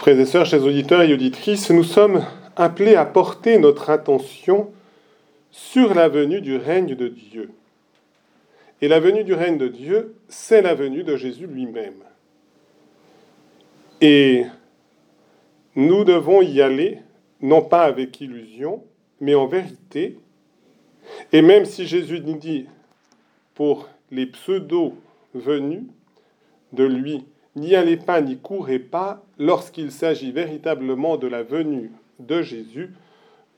Frères et sœurs, chers auditeurs et auditrices, nous sommes appelés à porter notre attention sur la venue du règne de Dieu. Et la venue du règne de Dieu, c'est la venue de Jésus lui-même. Et nous devons y aller, non pas avec illusion, mais en vérité. Et même si Jésus nous dit, pour les pseudo venus de lui, n'y allez pas, n'y courez pas, lorsqu'il s'agit véritablement de la venue de Jésus,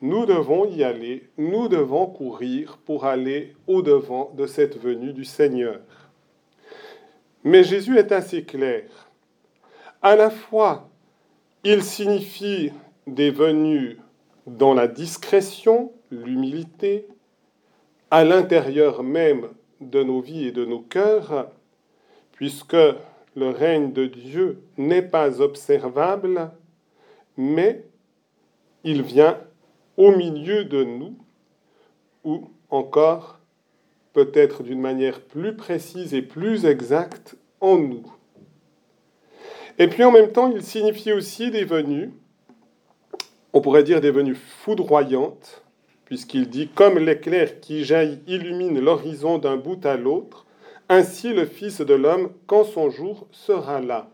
nous devons y aller, nous devons courir pour aller au-devant de cette venue du Seigneur. Mais Jésus est assez clair. À la fois, il signifie des venues dans la discrétion, l'humilité, à l'intérieur même de nos vies et de nos cœurs, puisque le règne de Dieu n'est pas observable, mais il vient au milieu de nous, ou encore, peut-être d'une manière plus précise et plus exacte, en nous. Et puis en même temps, il signifie aussi des venues, on pourrait dire des venues foudroyantes, puisqu'il dit Comme l'éclair qui jaillit illumine l'horizon d'un bout à l'autre, ainsi le Fils de l'homme, quand son jour sera là.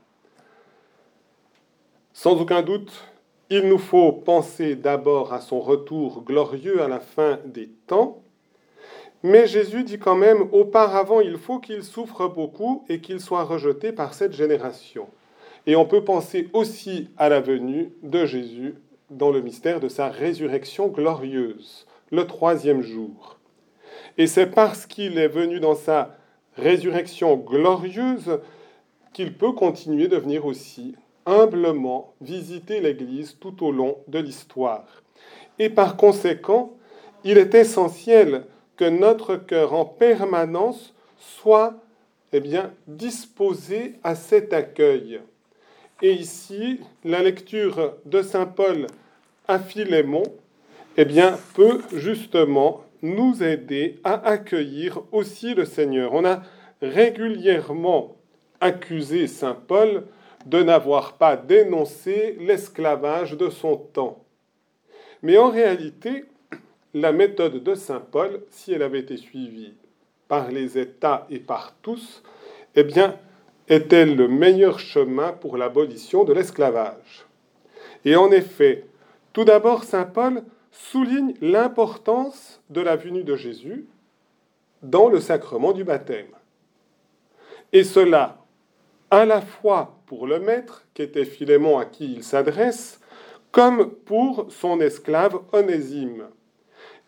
Sans aucun doute, il nous faut penser d'abord à son retour glorieux à la fin des temps, mais Jésus dit quand même, auparavant, il faut qu'il souffre beaucoup et qu'il soit rejeté par cette génération. Et on peut penser aussi à la venue de Jésus dans le mystère de sa résurrection glorieuse, le troisième jour. Et c'est parce qu'il est venu dans sa résurrection glorieuse qu'il peut continuer de venir aussi humblement visiter l'Église tout au long de l'histoire. Et par conséquent, il est essentiel que notre cœur en permanence soit eh bien, disposé à cet accueil. Et ici, la lecture de Saint Paul à Philémon eh bien, peut justement nous aider à accueillir aussi le Seigneur. On a régulièrement accusé Saint Paul de n'avoir pas dénoncé l'esclavage de son temps. Mais en réalité, la méthode de Saint Paul, si elle avait été suivie par les États et par tous, eh bien, est-elle le meilleur chemin pour l'abolition de l'esclavage? Et en effet, tout d'abord, Saint Paul souligne l'importance de la venue de Jésus dans le sacrement du baptême. Et cela à la fois pour le maître, qui était Philémon à qui il s'adresse, comme pour son esclave Onésime.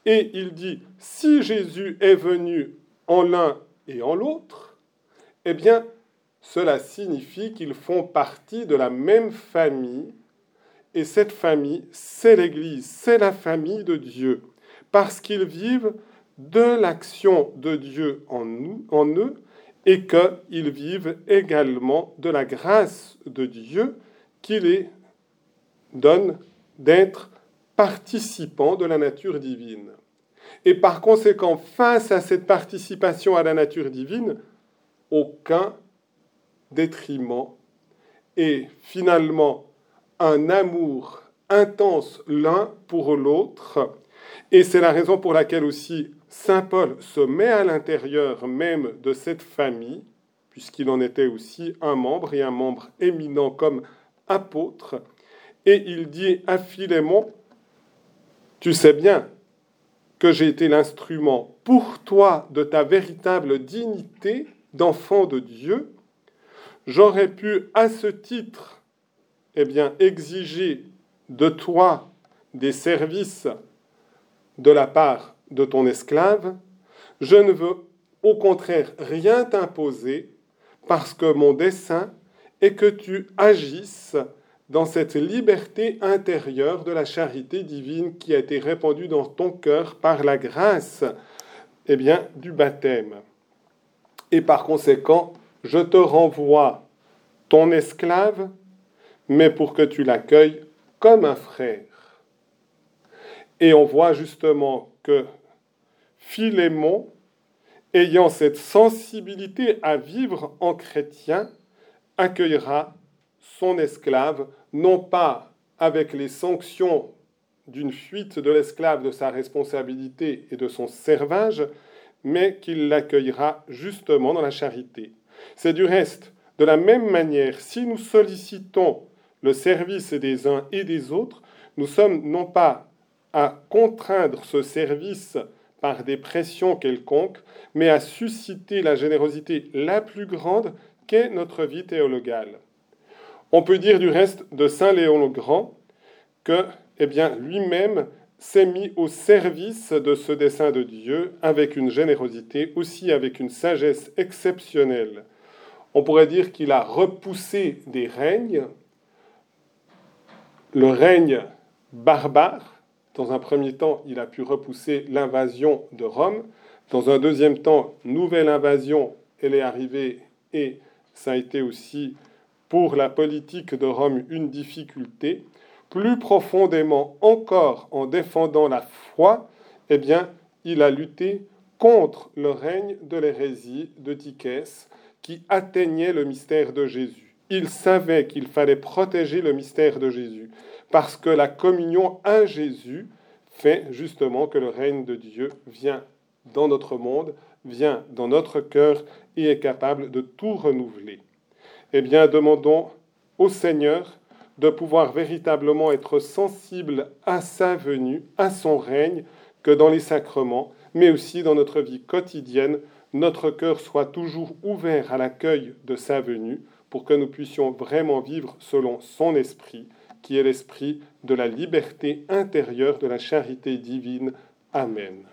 Et il dit, si Jésus est venu en l'un et en l'autre, eh bien, cela signifie qu'ils font partie de la même famille, et cette famille, c'est l'Église, c'est la famille de Dieu, parce qu'ils vivent de l'action de Dieu en, nous, en eux, et qu'ils vivent également de la grâce de Dieu qui les donne d'être participants de la nature divine. Et par conséquent, face à cette participation à la nature divine, aucun détriment et finalement un amour intense l'un pour l'autre. Et c'est la raison pour laquelle aussi Saint Paul se met à l'intérieur même de cette famille, puisqu'il en était aussi un membre et un membre éminent comme apôtre, et il dit à Philémon, tu sais bien que j'ai été l'instrument pour toi de ta véritable dignité d'enfant de Dieu, j'aurais pu à ce titre eh bien, exiger de toi des services de la part de ton esclave, je ne veux au contraire rien t'imposer, parce que mon dessein est que tu agisses dans cette liberté intérieure de la charité divine qui a été répandue dans ton cœur par la grâce eh bien, du baptême. Et par conséquent, je te renvoie ton esclave, mais pour que tu l'accueilles comme un frère. Et on voit justement que Philémon, ayant cette sensibilité à vivre en chrétien, accueillera son esclave, non pas avec les sanctions d'une fuite de l'esclave de sa responsabilité et de son servage, mais qu'il l'accueillera justement dans la charité. C'est du reste de la même manière, si nous sollicitons le service des uns et des autres, nous sommes non pas à contraindre ce service par des pressions quelconques, mais à susciter la générosité la plus grande qu'est notre vie théologale. On peut dire du reste de Saint Léon le Grand que, eh lui-même s'est mis au service de ce dessein de Dieu avec une générosité, aussi avec une sagesse exceptionnelle on pourrait dire qu'il a repoussé des règnes, le règne barbare. Dans un premier temps, il a pu repousser l'invasion de Rome. Dans un deuxième temps, nouvelle invasion, elle est arrivée et ça a été aussi pour la politique de Rome une difficulté. Plus profondément encore, en défendant la foi, eh bien, il a lutté contre le règne de l'hérésie de Tychès, qui atteignait le mystère de Jésus. Il savait qu'il fallait protéger le mystère de Jésus, parce que la communion à Jésus fait justement que le règne de Dieu vient dans notre monde, vient dans notre cœur et est capable de tout renouveler. Eh bien, demandons au Seigneur de pouvoir véritablement être sensible à sa venue, à son règne, que dans les sacrements, mais aussi dans notre vie quotidienne, notre cœur soit toujours ouvert à l'accueil de sa venue pour que nous puissions vraiment vivre selon son esprit, qui est l'esprit de la liberté intérieure de la charité divine. Amen.